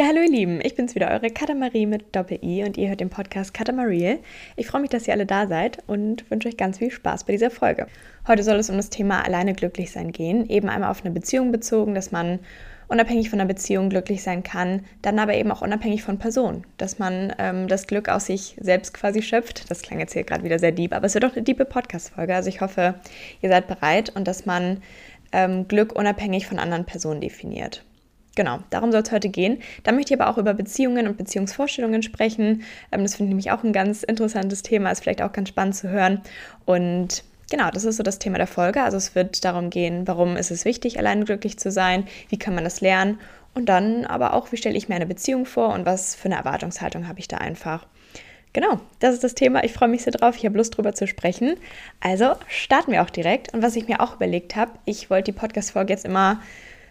Ja, hallo ihr Lieben, ich bin's wieder, eure Katamarie mit Doppel-I und ihr hört den Podcast Katamarie. Ich freue mich, dass ihr alle da seid und wünsche euch ganz viel Spaß bei dieser Folge. Heute soll es um das Thema alleine glücklich sein gehen, eben einmal auf eine Beziehung bezogen, dass man unabhängig von der Beziehung glücklich sein kann, dann aber eben auch unabhängig von Personen, dass man ähm, das Glück aus sich selbst quasi schöpft. Das klang jetzt hier gerade wieder sehr deep, aber es wird auch eine diepe Podcast-Folge, also ich hoffe, ihr seid bereit und dass man ähm, Glück unabhängig von anderen Personen definiert. Genau, darum soll es heute gehen. Da möchte ich aber auch über Beziehungen und Beziehungsvorstellungen sprechen. Ähm, das finde ich nämlich auch ein ganz interessantes Thema, ist vielleicht auch ganz spannend zu hören. Und genau, das ist so das Thema der Folge. Also es wird darum gehen, warum ist es wichtig, allein glücklich zu sein, wie kann man das lernen und dann aber auch, wie stelle ich mir eine Beziehung vor und was für eine Erwartungshaltung habe ich da einfach. Genau, das ist das Thema. Ich freue mich sehr drauf. Ich habe Lust drüber zu sprechen. Also starten wir auch direkt. Und was ich mir auch überlegt habe, ich wollte die Podcast-Folge jetzt immer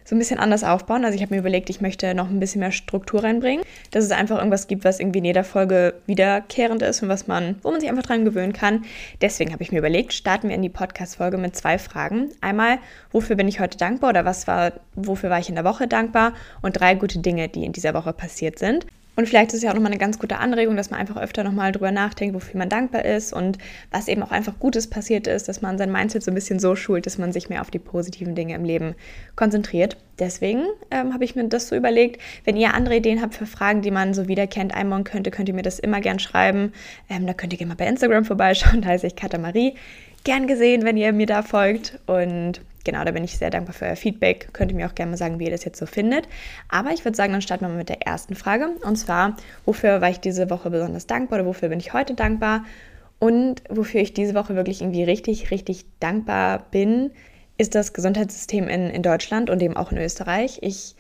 so ein bisschen anders aufbauen. Also ich habe mir überlegt, ich möchte noch ein bisschen mehr Struktur reinbringen, dass es einfach irgendwas gibt, was irgendwie in jeder Folge wiederkehrend ist und was man, wo man sich einfach dran gewöhnen kann. Deswegen habe ich mir überlegt, starten wir in die Podcast-Folge mit zwei Fragen. Einmal, wofür bin ich heute dankbar oder was war, wofür war ich in der Woche dankbar? Und drei gute Dinge, die in dieser Woche passiert sind. Und vielleicht ist es ja auch nochmal eine ganz gute Anregung, dass man einfach öfter nochmal drüber nachdenkt, wofür man dankbar ist und was eben auch einfach Gutes passiert ist, dass man sein Mindset so ein bisschen so schult, dass man sich mehr auf die positiven Dinge im Leben konzentriert. Deswegen ähm, habe ich mir das so überlegt. Wenn ihr andere Ideen habt für Fragen, die man so wiederkennt, einbauen könnte, könnt ihr mir das immer gern schreiben. Ähm, da könnt ihr gerne mal bei Instagram vorbeischauen, da heiße ich Katamarie. Gern gesehen, wenn ihr mir da folgt. Und genau, da bin ich sehr dankbar für euer Feedback. Könnt ihr mir auch gerne mal sagen, wie ihr das jetzt so findet. Aber ich würde sagen, dann starten wir mal mit der ersten Frage. Und zwar, wofür war ich diese Woche besonders dankbar oder wofür bin ich heute dankbar? Und wofür ich diese Woche wirklich irgendwie richtig, richtig dankbar bin, ist das Gesundheitssystem in, in Deutschland und eben auch in Österreich. Ich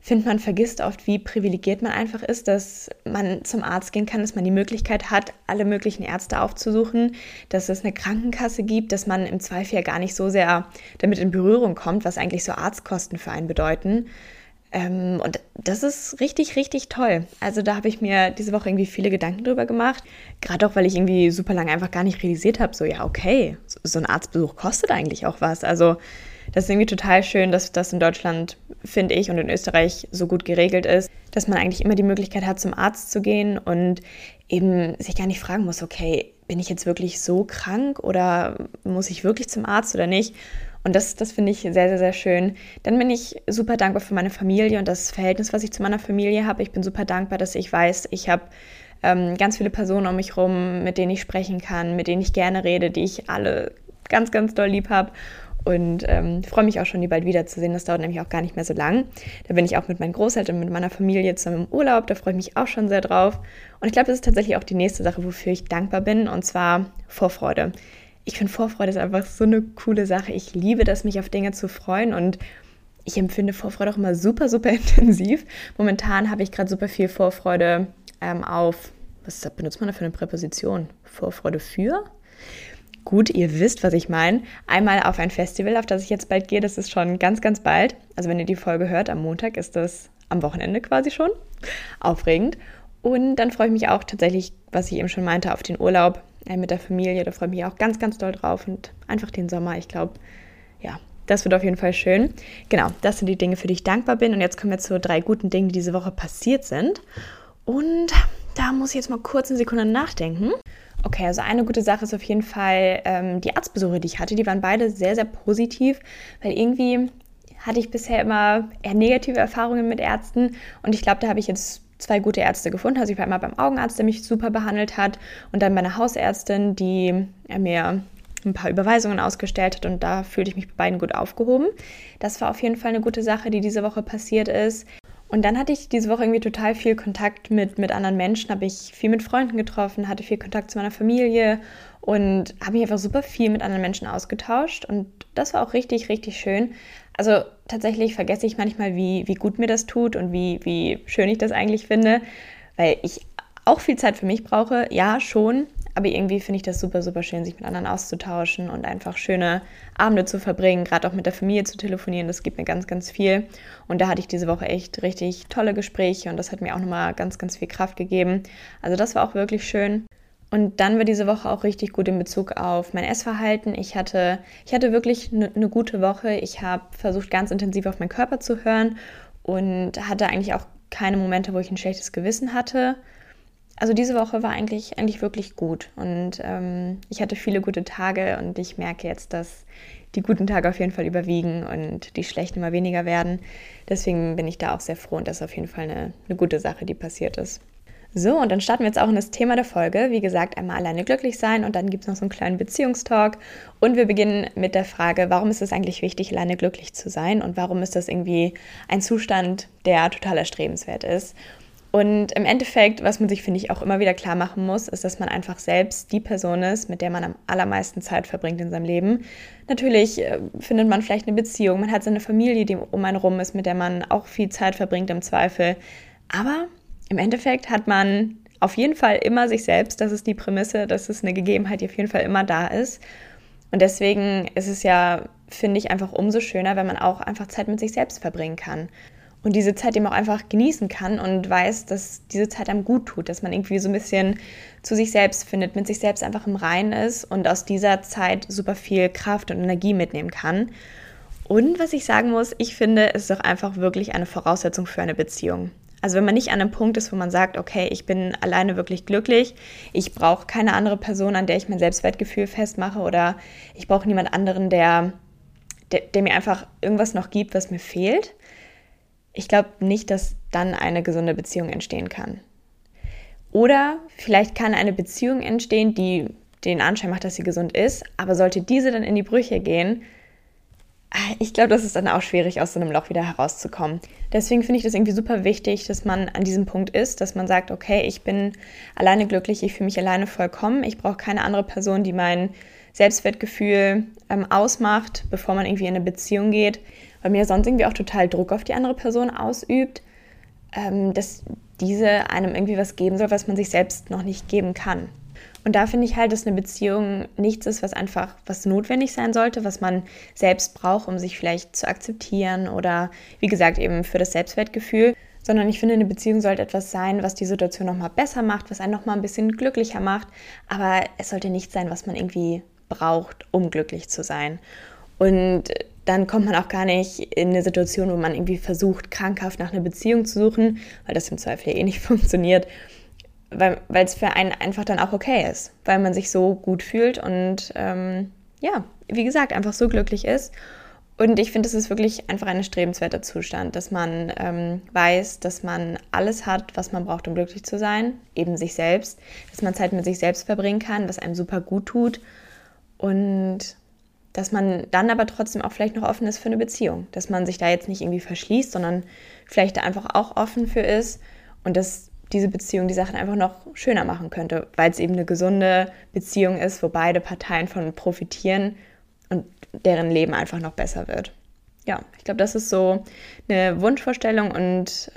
finde, man vergisst oft, wie privilegiert man einfach ist, dass man zum Arzt gehen kann, dass man die Möglichkeit hat, alle möglichen Ärzte aufzusuchen, dass es eine Krankenkasse gibt, dass man im Zweifel ja gar nicht so sehr damit in Berührung kommt, was eigentlich so Arztkosten für einen bedeuten. Ähm, und das ist richtig, richtig toll. Also da habe ich mir diese Woche irgendwie viele Gedanken drüber gemacht. Gerade auch, weil ich irgendwie super lange einfach gar nicht realisiert habe, so ja, okay, so ein Arztbesuch kostet eigentlich auch was. Also das ist irgendwie total schön, dass das in Deutschland, finde ich, und in Österreich so gut geregelt ist, dass man eigentlich immer die Möglichkeit hat, zum Arzt zu gehen und eben sich gar nicht fragen muss, okay, bin ich jetzt wirklich so krank oder muss ich wirklich zum Arzt oder nicht? Und das, das finde ich sehr, sehr, sehr schön. Dann bin ich super dankbar für meine Familie und das Verhältnis, was ich zu meiner Familie habe. Ich bin super dankbar, dass ich weiß, ich habe ähm, ganz viele Personen um mich herum, mit denen ich sprechen kann, mit denen ich gerne rede, die ich alle ganz, ganz doll lieb habe. Und ähm, freue mich auch schon, die bald wiederzusehen. Das dauert nämlich auch gar nicht mehr so lang. Da bin ich auch mit meinen Großeltern, mit meiner Familie zusammen im Urlaub. Da freue ich mich auch schon sehr drauf. Und ich glaube, das ist tatsächlich auch die nächste Sache, wofür ich dankbar bin. Und zwar Vorfreude. Ich finde, Vorfreude ist einfach so eine coole Sache. Ich liebe das, mich auf Dinge zu freuen. Und ich empfinde Vorfreude auch immer super, super intensiv. Momentan habe ich gerade super viel Vorfreude ähm, auf, was benutzt man da für eine Präposition? Vorfreude für? Gut, ihr wisst, was ich meine. Einmal auf ein Festival, auf das ich jetzt bald gehe. Das ist schon ganz, ganz bald. Also wenn ihr die Folge hört, am Montag ist das am Wochenende quasi schon. Aufregend. Und dann freue ich mich auch tatsächlich, was ich eben schon meinte, auf den Urlaub äh, mit der Familie. Da freue ich mich auch ganz, ganz doll drauf. Und einfach den Sommer. Ich glaube, ja, das wird auf jeden Fall schön. Genau, das sind die Dinge, für die ich dankbar bin. Und jetzt kommen wir zu drei guten Dingen, die diese Woche passiert sind. Und da muss ich jetzt mal kurz eine Sekunde nachdenken. Okay, also eine gute Sache ist auf jeden Fall ähm, die Arztbesuche, die ich hatte. Die waren beide sehr, sehr positiv, weil irgendwie hatte ich bisher immer eher negative Erfahrungen mit Ärzten und ich glaube, da habe ich jetzt zwei gute Ärzte gefunden. Also ich war einmal beim Augenarzt, der mich super behandelt hat und dann bei einer Hausärztin, die mir ein paar Überweisungen ausgestellt hat und da fühlte ich mich bei beiden gut aufgehoben. Das war auf jeden Fall eine gute Sache, die diese Woche passiert ist. Und dann hatte ich diese Woche irgendwie total viel Kontakt mit, mit anderen Menschen, habe ich viel mit Freunden getroffen, hatte viel Kontakt zu meiner Familie und habe mich einfach super viel mit anderen Menschen ausgetauscht. Und das war auch richtig, richtig schön. Also tatsächlich vergesse ich manchmal, wie, wie gut mir das tut und wie, wie schön ich das eigentlich finde, weil ich auch viel Zeit für mich brauche, ja, schon, aber irgendwie finde ich das super, super schön, sich mit anderen auszutauschen und einfach schöne Abende zu verbringen, gerade auch mit der Familie zu telefonieren. Das gibt mir ganz, ganz viel. Und da hatte ich diese Woche echt richtig tolle Gespräche und das hat mir auch nochmal ganz, ganz viel Kraft gegeben. Also das war auch wirklich schön. Und dann war diese Woche auch richtig gut in Bezug auf mein Essverhalten. Ich hatte, ich hatte wirklich eine ne gute Woche. Ich habe versucht, ganz intensiv auf meinen Körper zu hören und hatte eigentlich auch keine Momente, wo ich ein schlechtes Gewissen hatte. Also diese Woche war eigentlich, eigentlich wirklich gut und ähm, ich hatte viele gute Tage und ich merke jetzt, dass die guten Tage auf jeden Fall überwiegen und die schlechten immer weniger werden. Deswegen bin ich da auch sehr froh und das ist auf jeden Fall eine, eine gute Sache, die passiert ist. So, und dann starten wir jetzt auch in das Thema der Folge. Wie gesagt, einmal alleine glücklich sein und dann gibt es noch so einen kleinen Beziehungstalk. Und wir beginnen mit der Frage, warum ist es eigentlich wichtig, alleine glücklich zu sein und warum ist das irgendwie ein Zustand, der total erstrebenswert ist. Und im Endeffekt, was man sich, finde ich, auch immer wieder klar machen muss, ist, dass man einfach selbst die Person ist, mit der man am allermeisten Zeit verbringt in seinem Leben. Natürlich äh, findet man vielleicht eine Beziehung, man hat seine Familie, die um einen rum ist, mit der man auch viel Zeit verbringt im Zweifel. Aber im Endeffekt hat man auf jeden Fall immer sich selbst. Das ist die Prämisse, das ist eine Gegebenheit, die auf jeden Fall immer da ist. Und deswegen ist es ja, finde ich, einfach umso schöner, wenn man auch einfach Zeit mit sich selbst verbringen kann. Und diese Zeit eben auch einfach genießen kann und weiß, dass diese Zeit einem gut tut, dass man irgendwie so ein bisschen zu sich selbst findet, mit sich selbst einfach im Reinen ist und aus dieser Zeit super viel Kraft und Energie mitnehmen kann. Und was ich sagen muss, ich finde, es ist auch einfach wirklich eine Voraussetzung für eine Beziehung. Also wenn man nicht an einem Punkt ist, wo man sagt, okay, ich bin alleine wirklich glücklich, ich brauche keine andere Person, an der ich mein Selbstwertgefühl festmache oder ich brauche niemand anderen, der, der, der, mir einfach irgendwas noch gibt, was mir fehlt. Ich glaube nicht, dass dann eine gesunde Beziehung entstehen kann. Oder vielleicht kann eine Beziehung entstehen, die den Anschein macht, dass sie gesund ist, aber sollte diese dann in die Brüche gehen, ich glaube, das ist dann auch schwierig, aus so einem Loch wieder herauszukommen. Deswegen finde ich das irgendwie super wichtig, dass man an diesem Punkt ist, dass man sagt, okay, ich bin alleine glücklich, ich fühle mich alleine vollkommen, ich brauche keine andere Person, die mein Selbstwertgefühl ähm, ausmacht, bevor man irgendwie in eine Beziehung geht, weil mir sonst irgendwie auch total Druck auf die andere Person ausübt, ähm, dass diese einem irgendwie was geben soll, was man sich selbst noch nicht geben kann. Und da finde ich halt, dass eine Beziehung nichts ist, was einfach was notwendig sein sollte, was man selbst braucht, um sich vielleicht zu akzeptieren oder wie gesagt eben für das Selbstwertgefühl, sondern ich finde, eine Beziehung sollte etwas sein, was die Situation nochmal besser macht, was einen nochmal ein bisschen glücklicher macht, aber es sollte nicht sein, was man irgendwie braucht, um glücklich zu sein. Und dann kommt man auch gar nicht in eine Situation, wo man irgendwie versucht, krankhaft nach einer Beziehung zu suchen, weil das im Zweifel eh nicht funktioniert weil es für einen einfach dann auch okay ist, weil man sich so gut fühlt und ähm, ja, wie gesagt, einfach so glücklich ist. Und ich finde, es ist wirklich einfach ein strebenswerter Zustand, dass man ähm, weiß, dass man alles hat, was man braucht, um glücklich zu sein, eben sich selbst, dass man Zeit mit sich selbst verbringen kann, was einem super gut tut und dass man dann aber trotzdem auch vielleicht noch offen ist für eine Beziehung, dass man sich da jetzt nicht irgendwie verschließt, sondern vielleicht da einfach auch offen für ist und das diese Beziehung die Sachen einfach noch schöner machen könnte, weil es eben eine gesunde Beziehung ist, wo beide Parteien von profitieren und deren Leben einfach noch besser wird. Ja, ich glaube, das ist so eine Wunschvorstellung und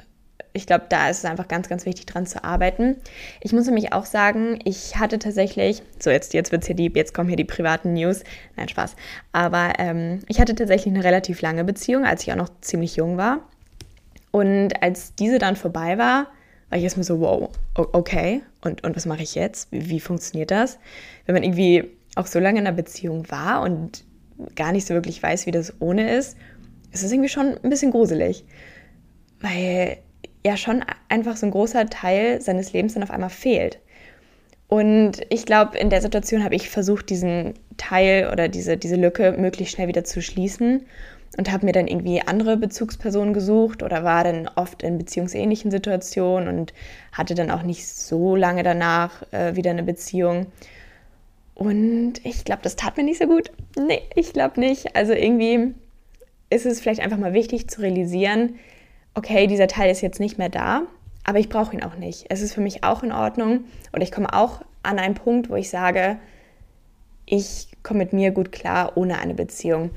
ich glaube, da ist es einfach ganz, ganz wichtig, dran zu arbeiten. Ich muss nämlich auch sagen, ich hatte tatsächlich, so jetzt, jetzt wird's hier die, jetzt kommen hier die privaten News. Nein, Spaß. Aber ähm, ich hatte tatsächlich eine relativ lange Beziehung, als ich auch noch ziemlich jung war. Und als diese dann vorbei war, war ich erstmal so, wow, okay, und, und was mache ich jetzt? Wie, wie funktioniert das? Wenn man irgendwie auch so lange in einer Beziehung war und gar nicht so wirklich weiß, wie das ohne ist, ist es irgendwie schon ein bisschen gruselig. Weil ja schon einfach so ein großer Teil seines Lebens dann auf einmal fehlt. Und ich glaube, in der Situation habe ich versucht, diesen Teil oder diese, diese Lücke möglichst schnell wieder zu schließen und habe mir dann irgendwie andere Bezugspersonen gesucht oder war dann oft in beziehungsähnlichen Situationen und hatte dann auch nicht so lange danach äh, wieder eine Beziehung. Und ich glaube, das tat mir nicht so gut. Nee, ich glaube nicht. Also irgendwie ist es vielleicht einfach mal wichtig zu realisieren, okay, dieser Teil ist jetzt nicht mehr da, aber ich brauche ihn auch nicht. Es ist für mich auch in Ordnung und ich komme auch an einen Punkt, wo ich sage, ich komme mit mir gut klar ohne eine Beziehung.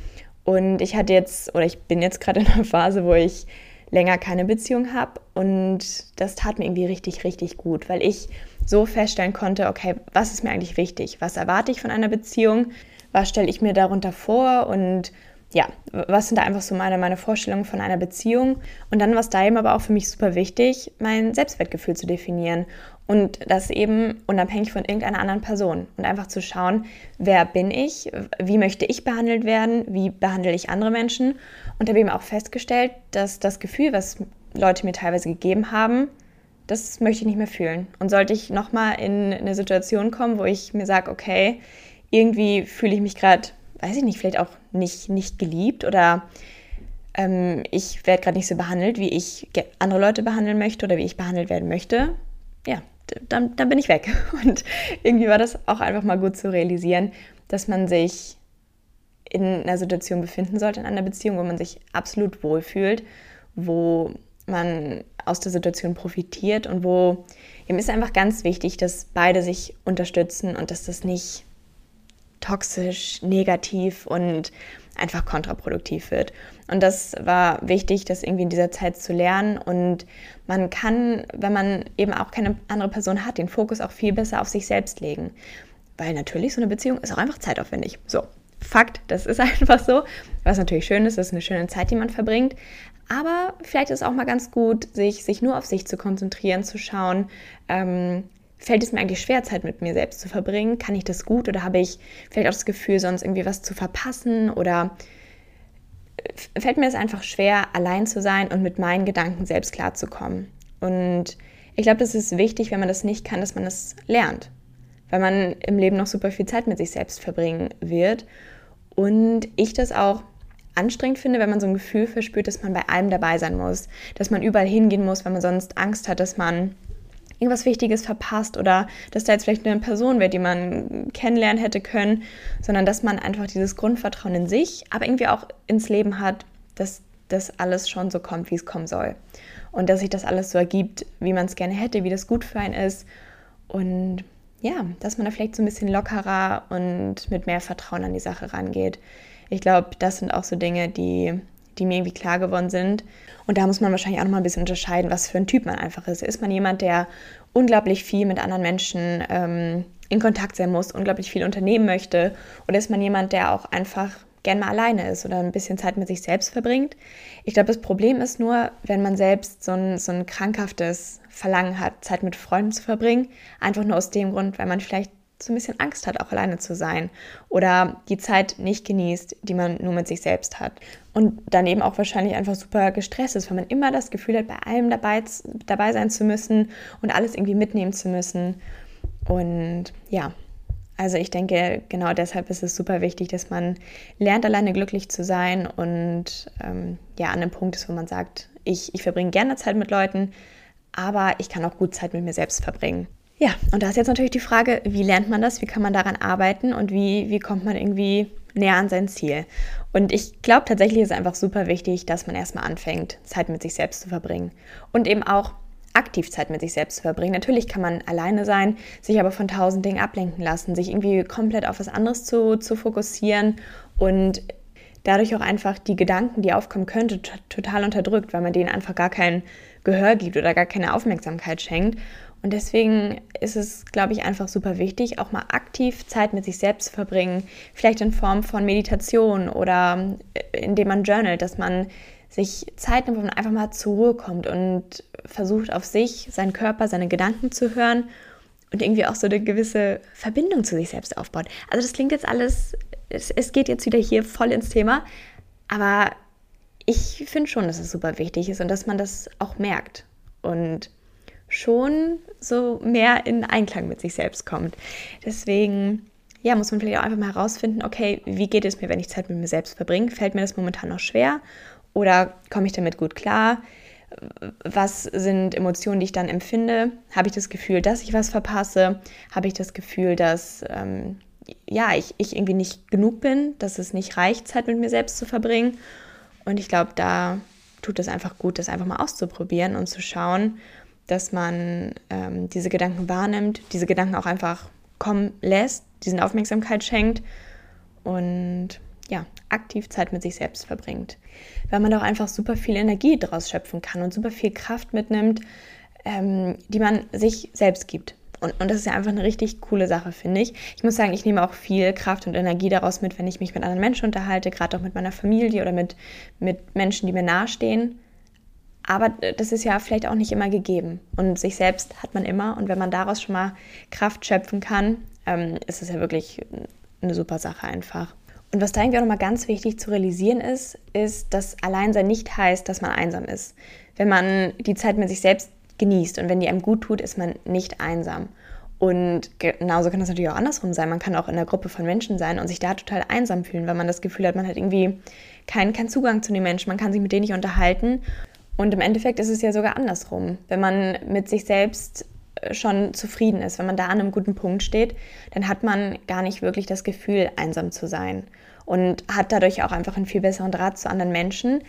Und ich hatte jetzt, oder ich bin jetzt gerade in einer Phase, wo ich länger keine Beziehung habe. Und das tat mir irgendwie richtig, richtig gut, weil ich so feststellen konnte, okay, was ist mir eigentlich wichtig? Was erwarte ich von einer Beziehung? Was stelle ich mir darunter vor? Und ja, was sind da einfach so meine, meine Vorstellungen von einer Beziehung? Und dann war es da eben aber auch für mich super wichtig, mein Selbstwertgefühl zu definieren. Und das eben unabhängig von irgendeiner anderen Person. Und einfach zu schauen, wer bin ich, wie möchte ich behandelt werden, wie behandle ich andere Menschen. Und habe eben auch festgestellt, dass das Gefühl, was Leute mir teilweise gegeben haben, das möchte ich nicht mehr fühlen. Und sollte ich nochmal in eine Situation kommen, wo ich mir sage, okay, irgendwie fühle ich mich gerade, weiß ich nicht, vielleicht auch nicht, nicht geliebt oder ähm, ich werde gerade nicht so behandelt, wie ich andere Leute behandeln möchte oder wie ich behandelt werden möchte, ja, dann, dann bin ich weg. Und irgendwie war das auch einfach mal gut zu realisieren, dass man sich in einer Situation befinden sollte, in einer Beziehung, wo man sich absolut wohlfühlt, wo man aus der Situation profitiert und wo ihm ist einfach ganz wichtig, dass beide sich unterstützen und dass das nicht toxisch, negativ und einfach kontraproduktiv wird. Und das war wichtig, das irgendwie in dieser Zeit zu lernen. Und man kann, wenn man eben auch keine andere Person hat, den Fokus auch viel besser auf sich selbst legen. Weil natürlich so eine Beziehung ist auch einfach zeitaufwendig. So, Fakt, das ist einfach so. Was natürlich schön ist, das ist eine schöne Zeit, die man verbringt. Aber vielleicht ist es auch mal ganz gut, sich, sich nur auf sich zu konzentrieren, zu schauen, ähm, fällt es mir eigentlich schwer, Zeit mit mir selbst zu verbringen? Kann ich das gut oder habe ich vielleicht auch das Gefühl, sonst irgendwie was zu verpassen? Oder äh, fällt mir es einfach schwer, allein zu sein und mit meinen Gedanken selbst klarzukommen? Und ich glaube, das ist wichtig, wenn man das nicht kann, dass man das lernt. Weil man im Leben noch super viel Zeit mit sich selbst verbringen wird. Und ich das auch anstrengend finde, wenn man so ein Gefühl verspürt, dass man bei allem dabei sein muss, dass man überall hingehen muss, weil man sonst Angst hat, dass man irgendwas Wichtiges verpasst oder dass da jetzt vielleicht eine Person wäre, die man kennenlernen hätte können, sondern dass man einfach dieses Grundvertrauen in sich, aber irgendwie auch ins Leben hat, dass das alles schon so kommt, wie es kommen soll. Und dass sich das alles so ergibt, wie man es gerne hätte, wie das gut für einen ist. Und ja, dass man da vielleicht so ein bisschen lockerer und mit mehr Vertrauen an die Sache rangeht. Ich glaube, das sind auch so Dinge, die, die mir irgendwie klar geworden sind. Und da muss man wahrscheinlich auch noch mal ein bisschen unterscheiden, was für ein Typ man einfach ist. Ist man jemand, der unglaublich viel mit anderen Menschen ähm, in Kontakt sein muss, unglaublich viel unternehmen möchte? Oder ist man jemand, der auch einfach gern mal alleine ist oder ein bisschen Zeit mit sich selbst verbringt? Ich glaube, das Problem ist nur, wenn man selbst so ein, so ein krankhaftes Verlangen hat, Zeit mit Freunden zu verbringen, einfach nur aus dem Grund, weil man vielleicht so ein bisschen Angst hat, auch alleine zu sein oder die Zeit nicht genießt, die man nur mit sich selbst hat. Und dann eben auch wahrscheinlich einfach super gestresst ist, weil man immer das Gefühl hat, bei allem dabei, dabei sein zu müssen und alles irgendwie mitnehmen zu müssen. Und ja, also ich denke, genau deshalb ist es super wichtig, dass man lernt, alleine glücklich zu sein und ähm, ja, an einem Punkt ist, wo man sagt, ich, ich verbringe gerne Zeit mit Leuten, aber ich kann auch gut Zeit mit mir selbst verbringen. Ja, und da ist jetzt natürlich die Frage, wie lernt man das, wie kann man daran arbeiten und wie, wie kommt man irgendwie näher an sein Ziel. Und ich glaube tatsächlich ist es einfach super wichtig, dass man erstmal anfängt, Zeit mit sich selbst zu verbringen. Und eben auch aktiv Zeit mit sich selbst zu verbringen. Natürlich kann man alleine sein, sich aber von tausend Dingen ablenken lassen, sich irgendwie komplett auf was anderes zu, zu fokussieren und dadurch auch einfach die Gedanken, die aufkommen könnte, total unterdrückt, weil man denen einfach gar kein Gehör gibt oder gar keine Aufmerksamkeit schenkt. Und deswegen ist es, glaube ich, einfach super wichtig, auch mal aktiv Zeit mit sich selbst zu verbringen. Vielleicht in Form von Meditation oder äh, indem man journalt, dass man sich Zeit nimmt, wo man einfach mal zur Ruhe kommt und versucht, auf sich, seinen Körper, seine Gedanken zu hören und irgendwie auch so eine gewisse Verbindung zu sich selbst aufbaut. Also das klingt jetzt alles, es, es geht jetzt wieder hier voll ins Thema, aber ich finde schon, dass es super wichtig ist und dass man das auch merkt. Und schon so mehr in Einklang mit sich selbst kommt. Deswegen ja, muss man vielleicht auch einfach mal herausfinden, okay, wie geht es mir, wenn ich Zeit mit mir selbst verbringe? Fällt mir das momentan noch schwer oder komme ich damit gut klar? Was sind Emotionen, die ich dann empfinde? Habe ich das Gefühl, dass ich was verpasse? Habe ich das Gefühl, dass ähm, ja, ich, ich irgendwie nicht genug bin, dass es nicht reicht, Zeit mit mir selbst zu verbringen? Und ich glaube, da tut es einfach gut, das einfach mal auszuprobieren und zu schauen, dass man ähm, diese Gedanken wahrnimmt, diese Gedanken auch einfach kommen lässt, diesen Aufmerksamkeit schenkt und ja, aktiv Zeit mit sich selbst verbringt. Weil man doch einfach super viel Energie daraus schöpfen kann und super viel Kraft mitnimmt, ähm, die man sich selbst gibt. Und, und das ist ja einfach eine richtig coole Sache, finde ich. Ich muss sagen, ich nehme auch viel Kraft und Energie daraus mit, wenn ich mich mit anderen Menschen unterhalte, gerade auch mit meiner Familie oder mit, mit Menschen, die mir nahestehen. Aber das ist ja vielleicht auch nicht immer gegeben. Und sich selbst hat man immer. Und wenn man daraus schon mal Kraft schöpfen kann, ähm, ist es ja wirklich eine super Sache einfach. Und was da irgendwie auch nochmal ganz wichtig zu realisieren ist, ist, dass Alleinsein nicht heißt, dass man einsam ist. Wenn man die Zeit mit sich selbst genießt und wenn die einem gut tut, ist man nicht einsam. Und genauso kann das natürlich auch andersrum sein. Man kann auch in einer Gruppe von Menschen sein und sich da total einsam fühlen, weil man das Gefühl hat, man hat irgendwie keinen, keinen Zugang zu den Menschen, man kann sich mit denen nicht unterhalten. Und im Endeffekt ist es ja sogar andersrum. Wenn man mit sich selbst äh, schon zufrieden ist, wenn man da an einem guten Punkt steht, dann hat man gar nicht wirklich das Gefühl, einsam zu sein. Und hat dadurch auch einfach einen viel besseren Draht zu anderen Menschen,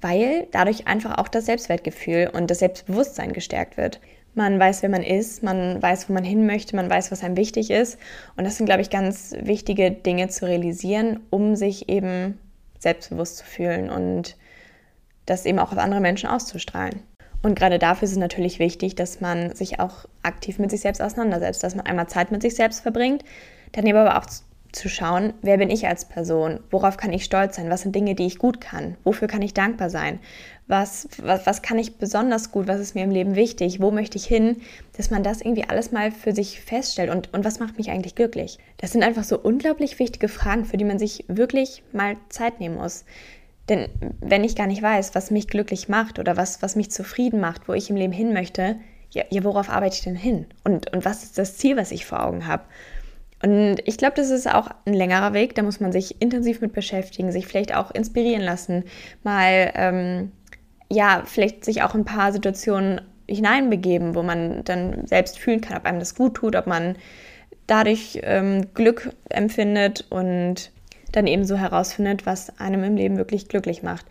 weil dadurch einfach auch das Selbstwertgefühl und das Selbstbewusstsein gestärkt wird. Man weiß, wer man ist, man weiß, wo man hin möchte, man weiß, was einem wichtig ist. Und das sind, glaube ich, ganz wichtige Dinge zu realisieren, um sich eben selbstbewusst zu fühlen und das eben auch auf andere Menschen auszustrahlen. Und gerade dafür ist es natürlich wichtig, dass man sich auch aktiv mit sich selbst auseinandersetzt, dass man einmal Zeit mit sich selbst verbringt, dann eben aber auch zu schauen, wer bin ich als Person, worauf kann ich stolz sein, was sind Dinge, die ich gut kann, wofür kann ich dankbar sein, was, was, was kann ich besonders gut, was ist mir im Leben wichtig, wo möchte ich hin, dass man das irgendwie alles mal für sich feststellt. Und, und was macht mich eigentlich glücklich. Das sind einfach so unglaublich wichtige Fragen, für die man sich wirklich mal Zeit nehmen muss. Denn wenn ich gar nicht weiß, was mich glücklich macht oder was, was mich zufrieden macht, wo ich im Leben hin möchte, ja, ja worauf arbeite ich denn hin? Und, und was ist das Ziel, was ich vor Augen habe? Und ich glaube, das ist auch ein längerer Weg, da muss man sich intensiv mit beschäftigen, sich vielleicht auch inspirieren lassen, mal, ähm, ja, vielleicht sich auch in ein paar Situationen hineinbegeben, wo man dann selbst fühlen kann, ob einem das gut tut, ob man dadurch ähm, Glück empfindet und dann eben so herausfindet, was einem im Leben wirklich glücklich macht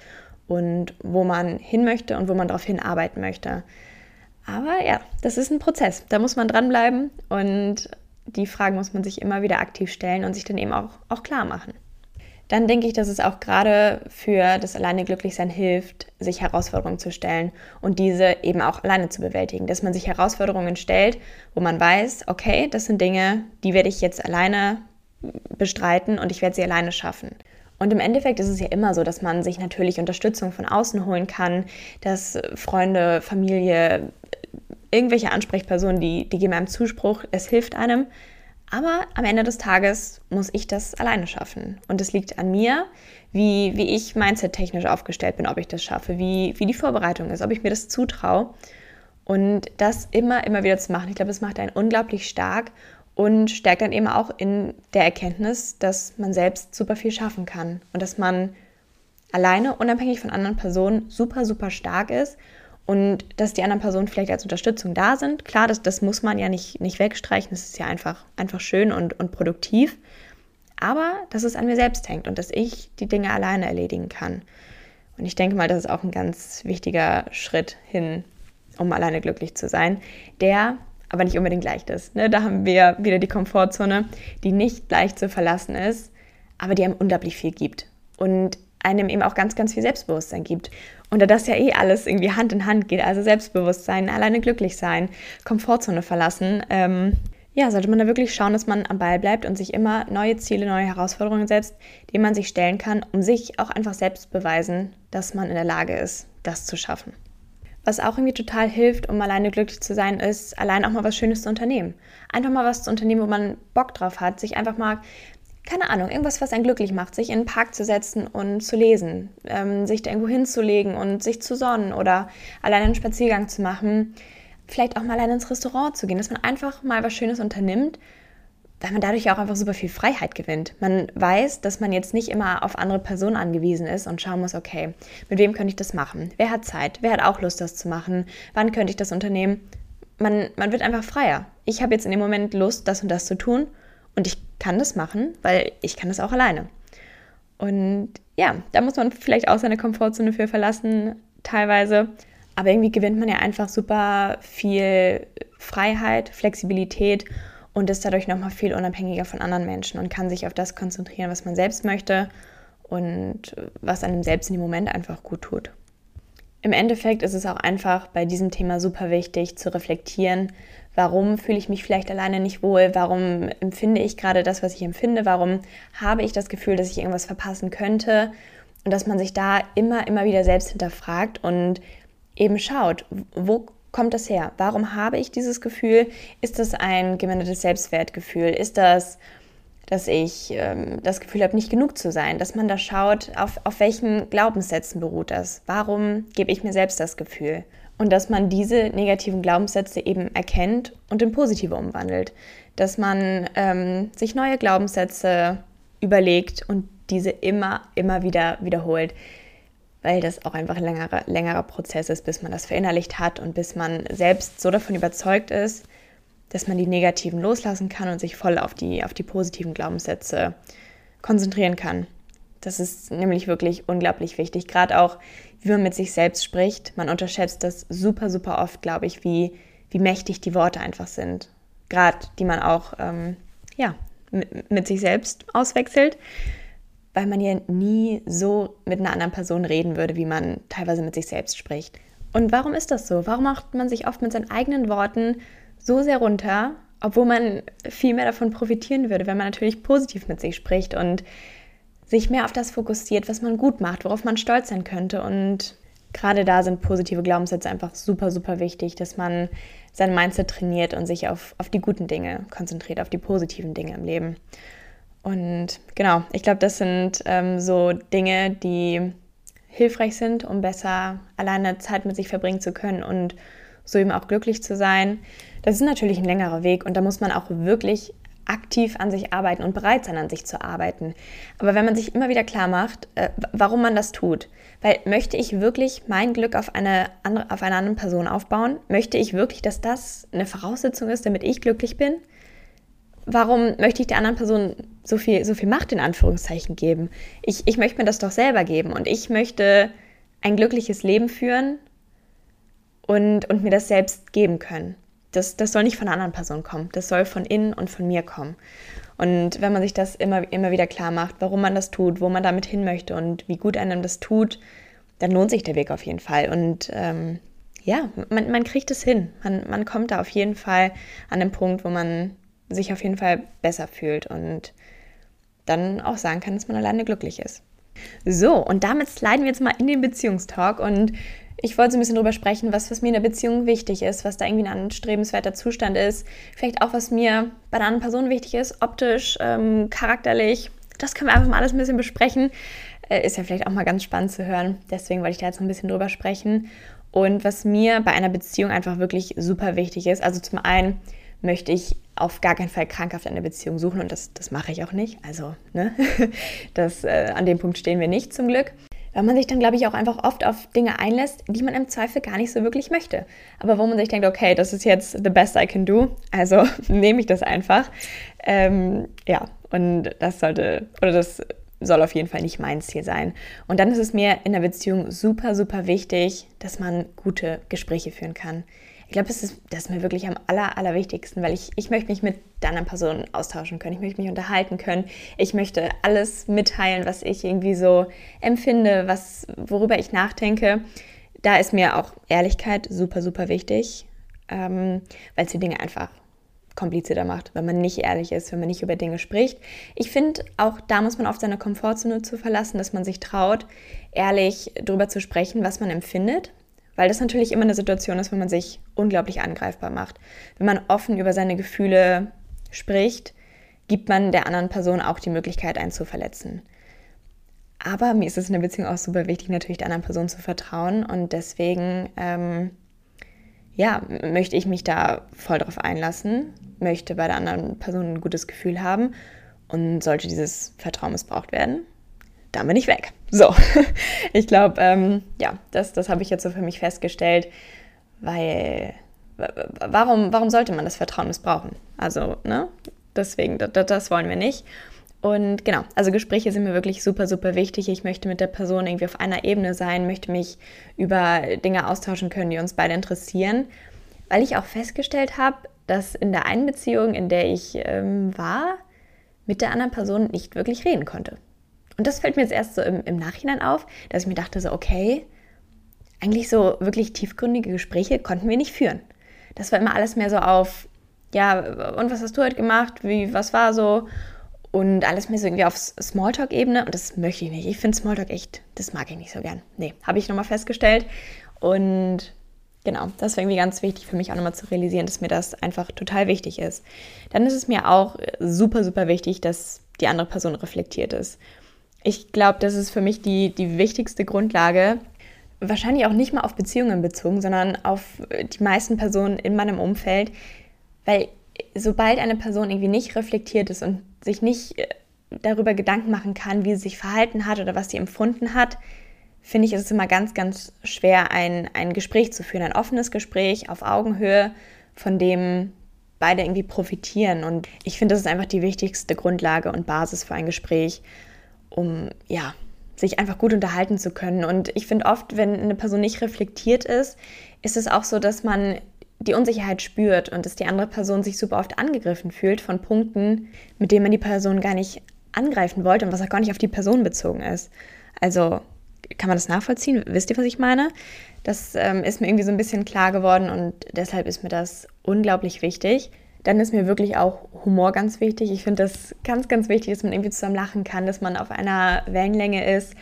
und wo man hin möchte und wo man darauf hinarbeiten möchte. Aber ja, das ist ein Prozess. Da muss man dranbleiben und die Fragen muss man sich immer wieder aktiv stellen und sich dann eben auch, auch klar machen. Dann denke ich, dass es auch gerade für das alleine Glücklichsein hilft, sich Herausforderungen zu stellen und diese eben auch alleine zu bewältigen. Dass man sich Herausforderungen stellt, wo man weiß, okay, das sind Dinge, die werde ich jetzt alleine bestreiten und ich werde sie alleine schaffen. Und im Endeffekt ist es ja immer so, dass man sich natürlich Unterstützung von außen holen kann, dass Freunde, Familie, irgendwelche Ansprechpersonen, die, die geben einem Zuspruch, es hilft einem. Aber am Ende des Tages muss ich das alleine schaffen. Und es liegt an mir, wie, wie ich mindset-technisch aufgestellt bin, ob ich das schaffe, wie, wie die Vorbereitung ist, ob ich mir das zutraue. Und das immer, immer wieder zu machen, ich glaube, das macht einen unglaublich stark und stärkt dann eben auch in der Erkenntnis, dass man selbst super viel schaffen kann und dass man alleine, unabhängig von anderen Personen, super, super stark ist und dass die anderen Personen vielleicht als Unterstützung da sind. Klar, das, das muss man ja nicht, nicht wegstreichen, das ist ja einfach, einfach schön und, und produktiv. Aber dass es an mir selbst hängt und dass ich die Dinge alleine erledigen kann. Und ich denke mal, das ist auch ein ganz wichtiger Schritt hin, um alleine glücklich zu sein, der aber nicht unbedingt leicht ist. Ne? Da haben wir wieder die Komfortzone, die nicht leicht zu verlassen ist, aber die einem unglaublich viel gibt. Und einem eben auch ganz, ganz viel Selbstbewusstsein gibt. Und da das ja eh alles irgendwie Hand in Hand geht, also Selbstbewusstsein, alleine glücklich sein, Komfortzone verlassen, ähm, ja, sollte man da wirklich schauen, dass man am Ball bleibt und sich immer neue Ziele, neue Herausforderungen setzt, die man sich stellen kann, um sich auch einfach selbst beweisen, dass man in der Lage ist, das zu schaffen. Was auch irgendwie total hilft, um alleine glücklich zu sein, ist, allein auch mal was Schönes zu unternehmen. Einfach mal was zu unternehmen, wo man Bock drauf hat, sich einfach mal keine Ahnung, irgendwas, was einen glücklich macht, sich in den Park zu setzen und zu lesen, ähm, sich da irgendwo hinzulegen und sich zu sonnen oder alleine einen Spaziergang zu machen, vielleicht auch mal alleine ins Restaurant zu gehen, dass man einfach mal was Schönes unternimmt, weil man dadurch auch einfach super viel Freiheit gewinnt. Man weiß, dass man jetzt nicht immer auf andere Personen angewiesen ist und schauen muss, okay, mit wem könnte ich das machen? Wer hat Zeit? Wer hat auch Lust, das zu machen? Wann könnte ich das unternehmen? Man, man wird einfach freier. Ich habe jetzt in dem Moment Lust, das und das zu tun und ich kann das machen, weil ich kann das auch alleine. Und ja, da muss man vielleicht auch seine Komfortzone für verlassen, teilweise. Aber irgendwie gewinnt man ja einfach super viel Freiheit, Flexibilität und ist dadurch nochmal viel unabhängiger von anderen Menschen und kann sich auf das konzentrieren, was man selbst möchte und was einem selbst in dem Moment einfach gut tut. Im Endeffekt ist es auch einfach bei diesem Thema super wichtig zu reflektieren, Warum fühle ich mich vielleicht alleine nicht wohl? Warum empfinde ich gerade das, was ich empfinde? Warum habe ich das Gefühl, dass ich irgendwas verpassen könnte? Und dass man sich da immer, immer wieder selbst hinterfragt und eben schaut, wo kommt das her? Warum habe ich dieses Gefühl? Ist das ein gemindertes Selbstwertgefühl? Ist das dass ich ähm, das Gefühl habe, nicht genug zu sein, dass man da schaut, auf, auf welchen Glaubenssätzen beruht das, warum gebe ich mir selbst das Gefühl und dass man diese negativen Glaubenssätze eben erkennt und in positive umwandelt, dass man ähm, sich neue Glaubenssätze überlegt und diese immer, immer wieder wiederholt, weil das auch einfach ein längerer, längerer Prozess ist, bis man das verinnerlicht hat und bis man selbst so davon überzeugt ist, dass man die negativen loslassen kann und sich voll auf die, auf die positiven Glaubenssätze konzentrieren kann. Das ist nämlich wirklich unglaublich wichtig. Gerade auch, wie man mit sich selbst spricht. Man unterschätzt das super, super oft, glaube ich, wie, wie mächtig die Worte einfach sind. Gerade die man auch ähm, ja, mit, mit sich selbst auswechselt, weil man ja nie so mit einer anderen Person reden würde, wie man teilweise mit sich selbst spricht. Und warum ist das so? Warum macht man sich oft mit seinen eigenen Worten so sehr runter, obwohl man viel mehr davon profitieren würde, wenn man natürlich positiv mit sich spricht und sich mehr auf das fokussiert, was man gut macht, worauf man stolz sein könnte. Und gerade da sind positive Glaubenssätze einfach super, super wichtig, dass man sein Mindset trainiert und sich auf, auf die guten Dinge konzentriert, auf die positiven Dinge im Leben. Und genau, ich glaube, das sind ähm, so Dinge, die hilfreich sind, um besser alleine Zeit mit sich verbringen zu können und so eben auch glücklich zu sein. Das ist natürlich ein längerer Weg und da muss man auch wirklich aktiv an sich arbeiten und bereit sein, an sich zu arbeiten. Aber wenn man sich immer wieder klar macht, äh, warum man das tut, weil möchte ich wirklich mein Glück auf eine, andere, auf eine andere Person aufbauen? Möchte ich wirklich, dass das eine Voraussetzung ist, damit ich glücklich bin? Warum möchte ich der anderen Person so viel, so viel Macht in Anführungszeichen geben? Ich, ich möchte mir das doch selber geben und ich möchte ein glückliches Leben führen und, und mir das selbst geben können. Das, das soll nicht von einer anderen Person kommen. Das soll von innen und von mir kommen. Und wenn man sich das immer, immer wieder klar macht, warum man das tut, wo man damit hin möchte und wie gut einem das tut, dann lohnt sich der Weg auf jeden Fall. Und ähm, ja, man, man kriegt es hin. Man, man kommt da auf jeden Fall an den Punkt, wo man sich auf jeden Fall besser fühlt und dann auch sagen kann, dass man alleine glücklich ist. So, und damit sliden wir jetzt mal in den Beziehungstalk und ich wollte so ein bisschen drüber sprechen, was, was mir in der Beziehung wichtig ist, was da irgendwie ein anstrebenswerter Zustand ist. Vielleicht auch, was mir bei der anderen Person wichtig ist, optisch, ähm, charakterlich. Das können wir einfach mal alles ein bisschen besprechen. Äh, ist ja vielleicht auch mal ganz spannend zu hören. Deswegen wollte ich da jetzt noch ein bisschen drüber sprechen. Und was mir bei einer Beziehung einfach wirklich super wichtig ist, also zum einen möchte ich auf gar keinen Fall krankhaft eine Beziehung suchen und das, das mache ich auch nicht. Also, ne, das, äh, an dem Punkt stehen wir nicht zum Glück weil man sich dann, glaube ich, auch einfach oft auf Dinge einlässt, die man im Zweifel gar nicht so wirklich möchte. Aber wo man sich denkt, okay, das ist jetzt the best I can do, also nehme ich das einfach. Ähm, ja, und das sollte, oder das soll auf jeden Fall nicht mein Ziel sein. Und dann ist es mir in der Beziehung super, super wichtig, dass man gute Gespräche führen kann. Ich glaube, das ist, das ist mir wirklich am aller, allerwichtigsten, weil ich, ich möchte mich mit der anderen Person austauschen können. Ich möchte mich unterhalten können. Ich möchte alles mitteilen, was ich irgendwie so empfinde, was, worüber ich nachdenke. Da ist mir auch Ehrlichkeit super, super wichtig, ähm, weil es die Dinge einfach komplizierter macht, wenn man nicht ehrlich ist, wenn man nicht über Dinge spricht. Ich finde, auch da muss man auf seine Komfortzone zu verlassen, dass man sich traut, ehrlich darüber zu sprechen, was man empfindet, weil das natürlich immer eine Situation ist, wenn man sich unglaublich angreifbar macht. Wenn man offen über seine Gefühle spricht, gibt man der anderen Person auch die Möglichkeit, einen zu verletzen. Aber mir ist es in der Beziehung auch super wichtig, natürlich der anderen Person zu vertrauen. Und deswegen, ähm, ja, möchte ich mich da voll drauf einlassen, möchte bei der anderen Person ein gutes Gefühl haben. Und sollte dieses Vertrauen missbraucht werden, dann bin ich weg. So, ich glaube, ähm, ja, das, das habe ich jetzt so für mich festgestellt, weil warum, warum sollte man das Vertrauen missbrauchen? Also, ne, deswegen, das, das wollen wir nicht. Und genau, also Gespräche sind mir wirklich super, super wichtig. Ich möchte mit der Person irgendwie auf einer Ebene sein, möchte mich über Dinge austauschen können, die uns beide interessieren, weil ich auch festgestellt habe, dass in der einen Beziehung, in der ich ähm, war, mit der anderen Person nicht wirklich reden konnte. Und das fällt mir jetzt erst so im, im Nachhinein auf, dass ich mir dachte, so, okay, eigentlich so wirklich tiefgründige Gespräche konnten wir nicht führen. Das war immer alles mehr so auf, ja, und was hast du heute gemacht? Wie, was war so? Und alles mehr so irgendwie auf Smalltalk-Ebene. Und das möchte ich nicht. Ich finde Smalltalk echt, das mag ich nicht so gern. Nee, habe ich nochmal festgestellt. Und Genau, das war irgendwie ganz wichtig für mich auch nochmal zu realisieren, dass mir das einfach total wichtig ist. Dann ist es mir auch super, super wichtig, dass die andere Person reflektiert ist. Ich glaube, das ist für mich die, die wichtigste Grundlage, wahrscheinlich auch nicht mal auf Beziehungen bezogen, sondern auf die meisten Personen in meinem Umfeld, weil sobald eine Person irgendwie nicht reflektiert ist und sich nicht äh, darüber Gedanken machen kann, wie sie sich verhalten hat oder was sie empfunden hat, finde ich, ist es immer ganz, ganz schwer, ein, ein Gespräch zu führen, ein offenes Gespräch auf Augenhöhe, von dem beide irgendwie profitieren. Und ich finde, das ist einfach die wichtigste Grundlage und Basis für ein Gespräch, um ja, sich einfach gut unterhalten zu können. Und ich finde oft, wenn eine Person nicht reflektiert ist, ist es auch so, dass man die Unsicherheit spürt und dass die andere Person sich super oft angegriffen fühlt von Punkten, mit denen man die Person gar nicht angreifen wollte und was auch gar nicht auf die Person bezogen ist. Also kann man das nachvollziehen? Wisst ihr, was ich meine? Das ähm, ist mir irgendwie so ein bisschen klar geworden und deshalb ist mir das unglaublich wichtig. Dann ist mir wirklich auch Humor ganz wichtig. Ich finde das ganz, ganz wichtig, dass man irgendwie zusammen lachen kann, dass man auf einer Wellenlänge ist,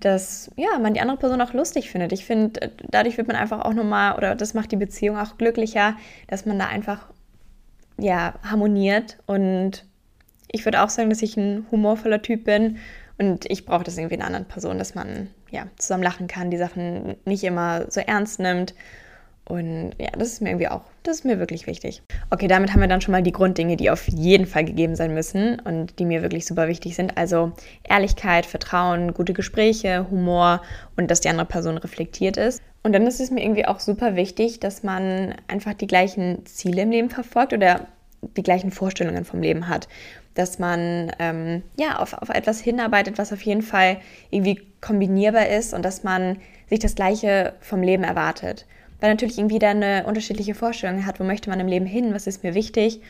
dass ja, man die andere Person auch lustig findet. Ich finde, dadurch wird man einfach auch nochmal, oder das macht die Beziehung auch glücklicher, dass man da einfach ja, harmoniert. Und ich würde auch sagen, dass ich ein humorvoller Typ bin und ich brauche das irgendwie in einer anderen Person, dass man ja zusammen lachen kann, die Sachen nicht immer so ernst nimmt. Und ja, das ist mir irgendwie auch, das ist mir wirklich wichtig. Okay, damit haben wir dann schon mal die Grunddinge, die auf jeden Fall gegeben sein müssen und die mir wirklich super wichtig sind. Also Ehrlichkeit, Vertrauen, gute Gespräche, Humor und dass die andere Person reflektiert ist. Und dann ist es mir irgendwie auch super wichtig, dass man einfach die gleichen Ziele im Leben verfolgt oder die gleichen Vorstellungen vom Leben hat dass man ähm, ja, auf, auf etwas hinarbeitet, was auf jeden Fall irgendwie kombinierbar ist und dass man sich das Gleiche vom Leben erwartet. Weil natürlich irgendwie da eine unterschiedliche Vorstellung hat, wo möchte man im Leben hin, was ist mir wichtig.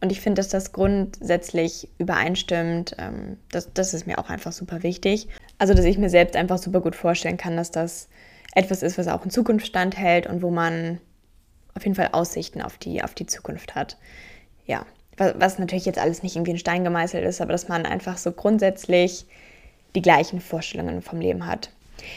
Und ich finde, dass das grundsätzlich übereinstimmt. Ähm, das, das ist mir auch einfach super wichtig. Also, dass ich mir selbst einfach super gut vorstellen kann, dass das etwas ist, was auch in Zukunft standhält und wo man auf jeden Fall Aussichten auf die, auf die Zukunft hat. Ja, was natürlich jetzt alles nicht irgendwie in Stein gemeißelt ist, aber dass man einfach so grundsätzlich die gleichen Vorstellungen vom Leben hat.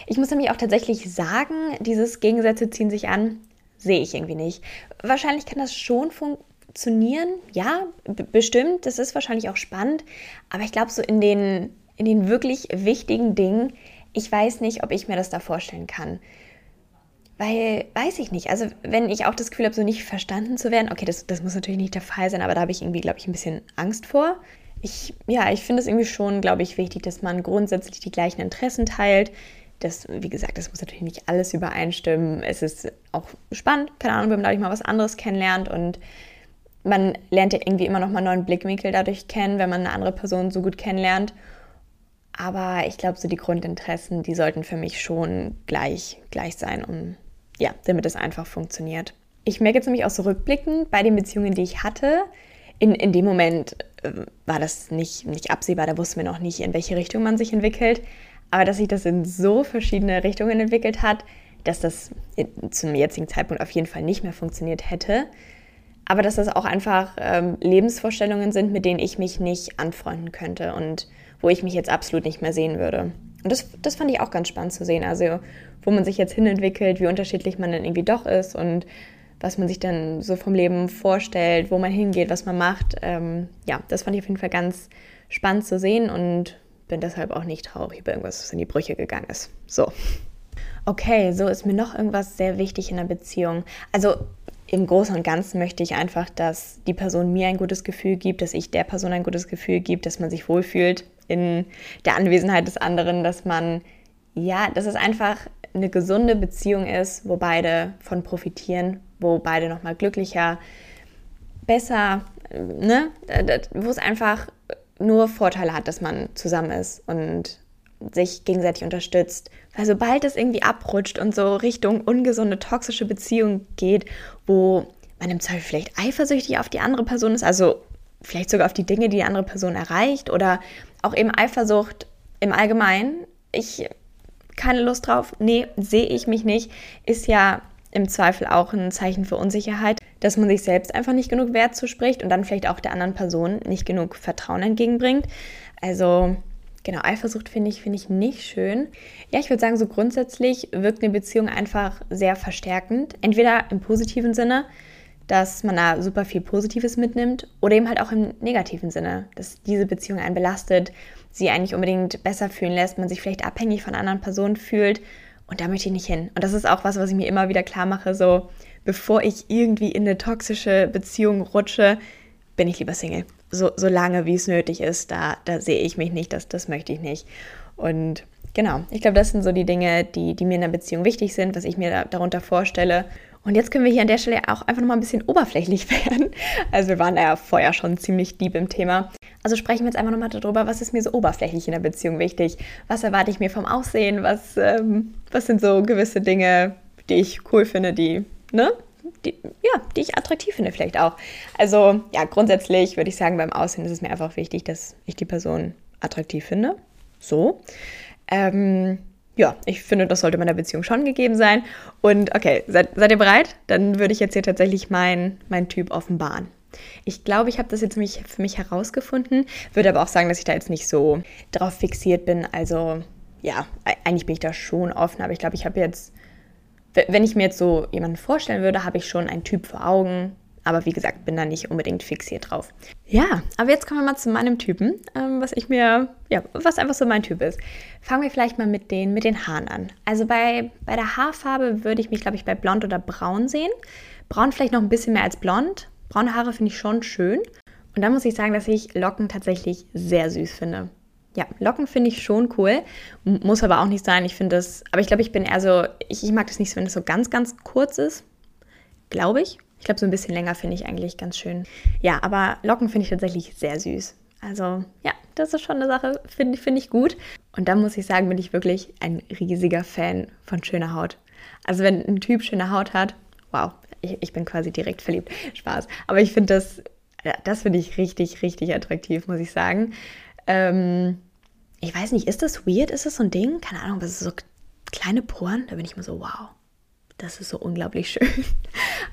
Ich muss nämlich auch tatsächlich sagen, dieses Gegensätze ziehen sich an, sehe ich irgendwie nicht. Wahrscheinlich kann das schon funktionieren, ja, bestimmt, das ist wahrscheinlich auch spannend, aber ich glaube so in den, in den wirklich wichtigen Dingen, ich weiß nicht, ob ich mir das da vorstellen kann. Weil, weiß ich nicht, also wenn ich auch das Gefühl habe, so nicht verstanden zu werden, okay, das, das muss natürlich nicht der Fall sein, aber da habe ich irgendwie, glaube ich, ein bisschen Angst vor. Ich, ja, ich finde es irgendwie schon, glaube ich, wichtig, dass man grundsätzlich die gleichen Interessen teilt. Das, wie gesagt, das muss natürlich nicht alles übereinstimmen. Es ist auch spannend, keine Ahnung, wenn man dadurch mal was anderes kennenlernt und man lernt ja irgendwie immer noch mal neuen Blickwinkel dadurch kennen, wenn man eine andere Person so gut kennenlernt. Aber ich glaube, so die Grundinteressen, die sollten für mich schon gleich, gleich sein, um ja, damit es einfach funktioniert. Ich merke jetzt nämlich auch so rückblickend bei den Beziehungen, die ich hatte, in, in dem Moment äh, war das nicht, nicht absehbar, da wussten wir noch nicht, in welche Richtung man sich entwickelt. Aber dass sich das in so verschiedene Richtungen entwickelt hat, dass das zum jetzigen Zeitpunkt auf jeden Fall nicht mehr funktioniert hätte. Aber dass das auch einfach ähm, Lebensvorstellungen sind, mit denen ich mich nicht anfreunden könnte und wo ich mich jetzt absolut nicht mehr sehen würde. Und das, das fand ich auch ganz spannend zu sehen. Also, wo man sich jetzt hinentwickelt, wie unterschiedlich man dann irgendwie doch ist und was man sich dann so vom Leben vorstellt, wo man hingeht, was man macht. Ähm, ja, das fand ich auf jeden Fall ganz spannend zu sehen und bin deshalb auch nicht traurig über irgendwas, was in die Brüche gegangen ist. So. Okay, so ist mir noch irgendwas sehr wichtig in der Beziehung. Also im Großen und Ganzen möchte ich einfach, dass die Person mir ein gutes Gefühl gibt, dass ich der Person ein gutes Gefühl gibt, dass man sich wohlfühlt in der Anwesenheit des anderen, dass man, ja, dass es einfach eine gesunde Beziehung ist, wo beide von profitieren, wo beide nochmal glücklicher, besser, ne, wo es einfach nur Vorteile hat, dass man zusammen ist und sich gegenseitig unterstützt. Weil sobald es irgendwie abrutscht und so Richtung ungesunde, toxische Beziehung geht, wo man im Zweifel vielleicht eifersüchtig auf die andere Person ist, also vielleicht sogar auf die Dinge, die die andere Person erreicht oder auch eben Eifersucht im Allgemeinen. Ich keine Lust drauf, nee, sehe ich mich nicht, ist ja im Zweifel auch ein Zeichen für Unsicherheit, dass man sich selbst einfach nicht genug Wert zuspricht und dann vielleicht auch der anderen Person nicht genug Vertrauen entgegenbringt. Also genau, Eifersucht finde ich, finde ich nicht schön. Ja, ich würde sagen, so grundsätzlich wirkt eine Beziehung einfach sehr verstärkend. Entweder im positiven Sinne, dass man da super viel Positives mitnimmt oder eben halt auch im negativen Sinne, dass diese Beziehung einen belastet, sie eigentlich unbedingt besser fühlen lässt, man sich vielleicht abhängig von anderen Personen fühlt und da möchte ich nicht hin. Und das ist auch was, was ich mir immer wieder klar mache, so bevor ich irgendwie in eine toxische Beziehung rutsche, bin ich lieber Single. So, so lange, wie es nötig ist, da, da sehe ich mich nicht, das, das möchte ich nicht. Und genau, ich glaube, das sind so die Dinge, die, die mir in einer Beziehung wichtig sind, was ich mir da, darunter vorstelle. Und jetzt können wir hier an der Stelle auch einfach nochmal ein bisschen oberflächlich werden. Also wir waren ja vorher schon ziemlich deep im Thema. Also sprechen wir jetzt einfach nochmal darüber, was ist mir so oberflächlich in der Beziehung wichtig? Was erwarte ich mir vom Aussehen? Was, ähm, was sind so gewisse Dinge, die ich cool finde, die, ne? Die, ja, die ich attraktiv finde vielleicht auch. Also ja, grundsätzlich würde ich sagen, beim Aussehen ist es mir einfach wichtig, dass ich die Person attraktiv finde. So. Ähm, ja, ich finde, das sollte meiner Beziehung schon gegeben sein. Und okay, seid, seid ihr bereit? Dann würde ich jetzt hier tatsächlich meinen mein Typ offenbaren. Ich glaube, ich habe das jetzt für mich herausgefunden, würde aber auch sagen, dass ich da jetzt nicht so drauf fixiert bin. Also ja, eigentlich bin ich da schon offen, aber ich glaube, ich habe jetzt, wenn ich mir jetzt so jemanden vorstellen würde, habe ich schon einen Typ vor Augen, aber wie gesagt, bin da nicht unbedingt fixiert drauf. Ja, aber jetzt kommen wir mal zu meinem Typen, ähm, was ich mir, ja, was einfach so mein Typ ist. Fangen wir vielleicht mal mit den, mit den Haaren an. Also bei, bei der Haarfarbe würde ich mich, glaube ich, bei blond oder braun sehen. Braun vielleicht noch ein bisschen mehr als blond. Braune Haare finde ich schon schön. Und dann muss ich sagen, dass ich Locken tatsächlich sehr süß finde. Ja, Locken finde ich schon cool. Muss aber auch nicht sein. Ich finde das, aber ich glaube, ich bin eher so, ich, ich mag das nicht so, wenn es so ganz, ganz kurz ist. Glaube ich. Ich glaube, so ein bisschen länger finde ich eigentlich ganz schön. Ja, aber Locken finde ich tatsächlich sehr süß. Also ja, das ist schon eine Sache, finde find ich gut. Und dann muss ich sagen, bin ich wirklich ein riesiger Fan von schöner Haut. Also wenn ein Typ schöne Haut hat, wow, ich, ich bin quasi direkt verliebt. Spaß. Aber ich finde das, das finde ich richtig, richtig attraktiv, muss ich sagen. Ähm, ich weiß nicht, ist das weird? Ist das so ein Ding? Keine Ahnung, was ist so kleine Poren? Da bin ich mal so, wow das ist so unglaublich schön.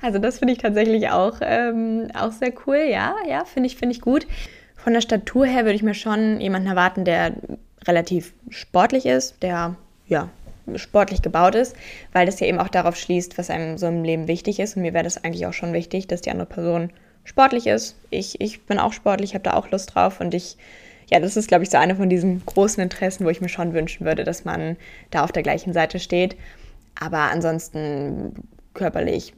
Also das finde ich tatsächlich auch, ähm, auch sehr cool. Ja, ja, finde ich, finde ich gut. Von der Statur her würde ich mir schon jemanden erwarten, der relativ sportlich ist, der ja sportlich gebaut ist, weil das ja eben auch darauf schließt, was einem so im Leben wichtig ist. Und mir wäre das eigentlich auch schon wichtig, dass die andere Person sportlich ist. Ich, ich bin auch sportlich, habe da auch Lust drauf und ich, ja, das ist, glaube ich, so eine von diesen großen Interessen, wo ich mir schon wünschen würde, dass man da auf der gleichen Seite steht. Aber ansonsten körperlich,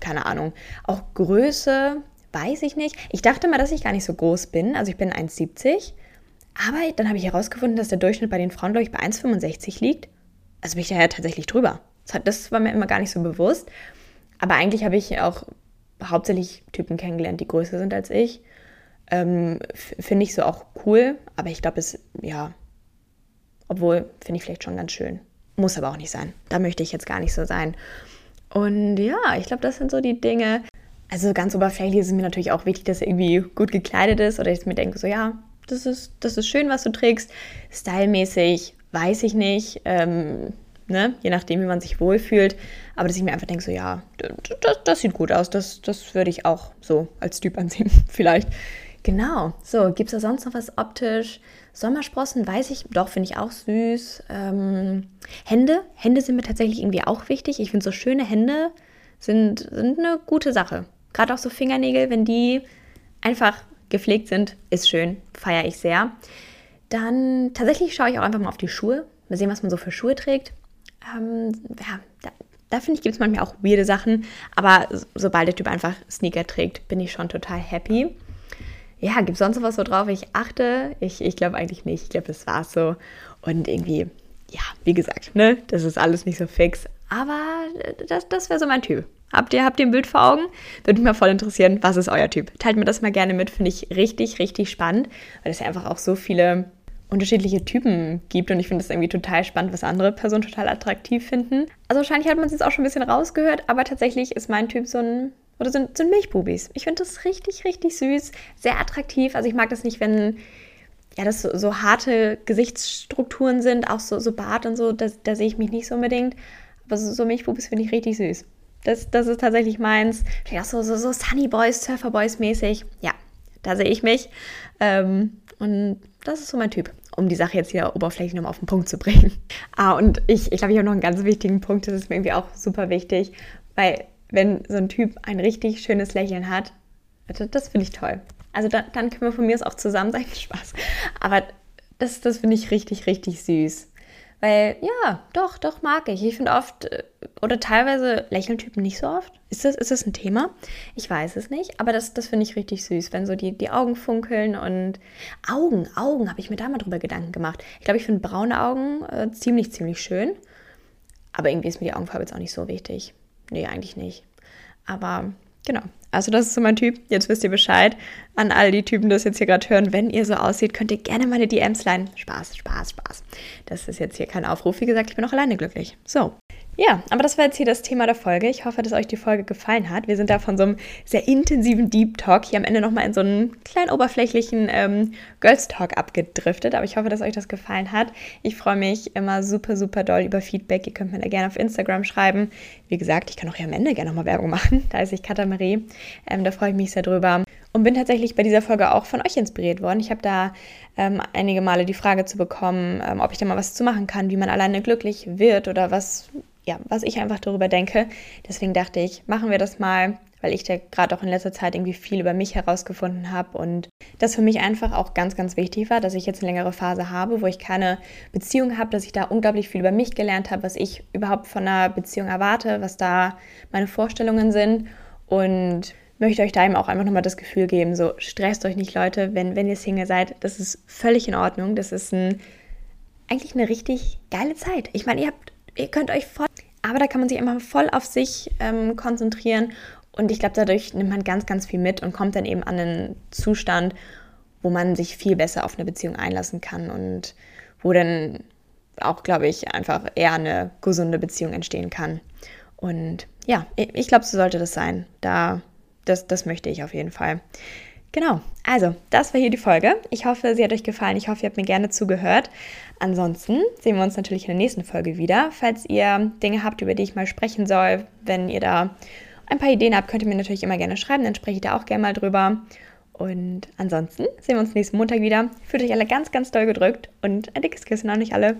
keine Ahnung. Auch Größe, weiß ich nicht. Ich dachte mal, dass ich gar nicht so groß bin. Also ich bin 1,70. Aber dann habe ich herausgefunden, dass der Durchschnitt bei den Frauen, glaube ich, bei 1,65 liegt. Also bin ich daher tatsächlich drüber. Das war mir immer gar nicht so bewusst. Aber eigentlich habe ich auch hauptsächlich Typen kennengelernt, die größer sind als ich. Ähm, finde ich so auch cool. Aber ich glaube, es, ja, obwohl, finde ich vielleicht schon ganz schön. Muss aber auch nicht sein. Da möchte ich jetzt gar nicht so sein. Und ja, ich glaube, das sind so die Dinge. Also ganz oberflächlich ist es mir natürlich auch wichtig, dass er irgendwie gut gekleidet ist oder ich mir denke, so ja, das ist, das ist schön, was du trägst. Stylmäßig weiß ich nicht, ähm, ne? je nachdem, wie man sich wohlfühlt. Aber dass ich mir einfach denke, so ja, das, das sieht gut aus, das, das würde ich auch so als Typ ansehen, vielleicht. Genau. So, gibt es da sonst noch was optisch? Sommersprossen weiß ich, doch, finde ich auch süß. Ähm, Hände, Hände sind mir tatsächlich irgendwie auch wichtig. Ich finde so schöne Hände sind, sind eine gute Sache. Gerade auch so Fingernägel, wenn die einfach gepflegt sind, ist schön, feiere ich sehr. Dann tatsächlich schaue ich auch einfach mal auf die Schuhe, mal sehen, was man so für Schuhe trägt. Ähm, ja, da, da finde ich, gibt es manchmal auch weirde Sachen, aber sobald der Typ einfach Sneaker trägt, bin ich schon total happy ja, gibt es sonst was, worauf ich achte? Ich, ich glaube eigentlich nicht. Ich glaube, das war so. Und irgendwie, ja, wie gesagt, ne, das ist alles nicht so fix. Aber das, das wäre so mein Typ. Habt ihr, habt ihr ein Bild vor Augen? Würde mich mal voll interessieren, was ist euer Typ? Teilt mir das mal gerne mit, finde ich richtig, richtig spannend, weil es ja einfach auch so viele unterschiedliche Typen gibt und ich finde das irgendwie total spannend, was andere Personen total attraktiv finden. Also wahrscheinlich hat man es jetzt auch schon ein bisschen rausgehört, aber tatsächlich ist mein Typ so ein oder sind, sind Milchbubis. Ich finde das richtig, richtig süß, sehr attraktiv. Also ich mag das nicht, wenn ja, das so, so harte Gesichtsstrukturen sind, auch so, so Bart und so, das, da sehe ich mich nicht so unbedingt. Aber so, so Milchbubis finde ich richtig süß. Das, das ist tatsächlich meins. Vielleicht auch so, so, so Sunny Boys, Surfer Boys mäßig. Ja, da sehe ich mich. Ähm, und das ist so mein Typ. um die Sache jetzt hier oberflächlich nochmal auf den Punkt zu bringen. Ah, und ich, ich glaube, ich habe noch einen ganz wichtigen Punkt, das ist mir irgendwie auch super wichtig, weil wenn so ein Typ ein richtig schönes Lächeln hat, das, das finde ich toll. Also da, dann können wir von mir aus auch zusammen sein. Spaß. Aber das, das finde ich richtig, richtig süß. Weil, ja, doch, doch mag ich. Ich finde oft, äh, oder teilweise lächeln Typen nicht so oft. Ist das, ist das ein Thema? Ich weiß es nicht, aber das, das finde ich richtig süß, wenn so die, die Augen funkeln und Augen, Augen, habe ich mir da mal drüber Gedanken gemacht. Ich glaube, ich finde braune Augen äh, ziemlich, ziemlich schön. Aber irgendwie ist mir die Augenfarbe jetzt auch nicht so wichtig. Nee, eigentlich nicht. Aber genau, also das ist so mein Typ. Jetzt wisst ihr Bescheid. An all die Typen, die das jetzt hier gerade hören, wenn ihr so aussieht, könnt ihr gerne meine DMs leihen. Spaß, Spaß, Spaß. Das ist jetzt hier kein Aufruf. Wie gesagt, ich bin auch alleine glücklich. So, ja, aber das war jetzt hier das Thema der Folge. Ich hoffe, dass euch die Folge gefallen hat. Wir sind da von so einem sehr intensiven Deep Talk hier am Ende nochmal in so einen kleinen oberflächlichen ähm, Girls Talk abgedriftet. Aber ich hoffe, dass euch das gefallen hat. Ich freue mich immer super, super doll über Feedback. Ihr könnt mir da gerne auf Instagram schreiben. Wie gesagt, ich kann auch hier am Ende gerne nochmal Werbung machen. Da ist ich Katamarie. Ähm, da freue ich mich sehr drüber. Und bin tatsächlich bei dieser Folge auch von euch inspiriert worden. Ich habe da ähm, einige Male die Frage zu bekommen, ähm, ob ich da mal was zu machen kann, wie man alleine glücklich wird oder was ja, was ich einfach darüber denke. Deswegen dachte ich, machen wir das mal, weil ich da gerade auch in letzter Zeit irgendwie viel über mich herausgefunden habe und das für mich einfach auch ganz, ganz wichtig war, dass ich jetzt eine längere Phase habe, wo ich keine Beziehung habe, dass ich da unglaublich viel über mich gelernt habe, was ich überhaupt von einer Beziehung erwarte, was da meine Vorstellungen sind und möchte euch da eben auch einfach nochmal das Gefühl geben, so stresst euch nicht, Leute, wenn, wenn ihr Single seid, das ist völlig in Ordnung, das ist ein, eigentlich eine richtig geile Zeit. Ich meine, ihr habt ihr könnt euch voll, aber da kann man sich immer voll auf sich ähm, konzentrieren und ich glaube, dadurch nimmt man ganz, ganz viel mit und kommt dann eben an einen Zustand, wo man sich viel besser auf eine Beziehung einlassen kann und wo dann auch, glaube ich, einfach eher eine gesunde Beziehung entstehen kann. Und ja, ich glaube, so sollte das sein. Da, das, das möchte ich auf jeden Fall. Genau, also das war hier die Folge. Ich hoffe, sie hat euch gefallen. Ich hoffe, ihr habt mir gerne zugehört. Ansonsten sehen wir uns natürlich in der nächsten Folge wieder. Falls ihr Dinge habt, über die ich mal sprechen soll, wenn ihr da ein paar Ideen habt, könnt ihr mir natürlich immer gerne schreiben, dann spreche ich da auch gerne mal drüber. Und ansonsten sehen wir uns nächsten Montag wieder. Fühlt euch alle ganz, ganz doll gedrückt und ein dickes Küssen an euch alle.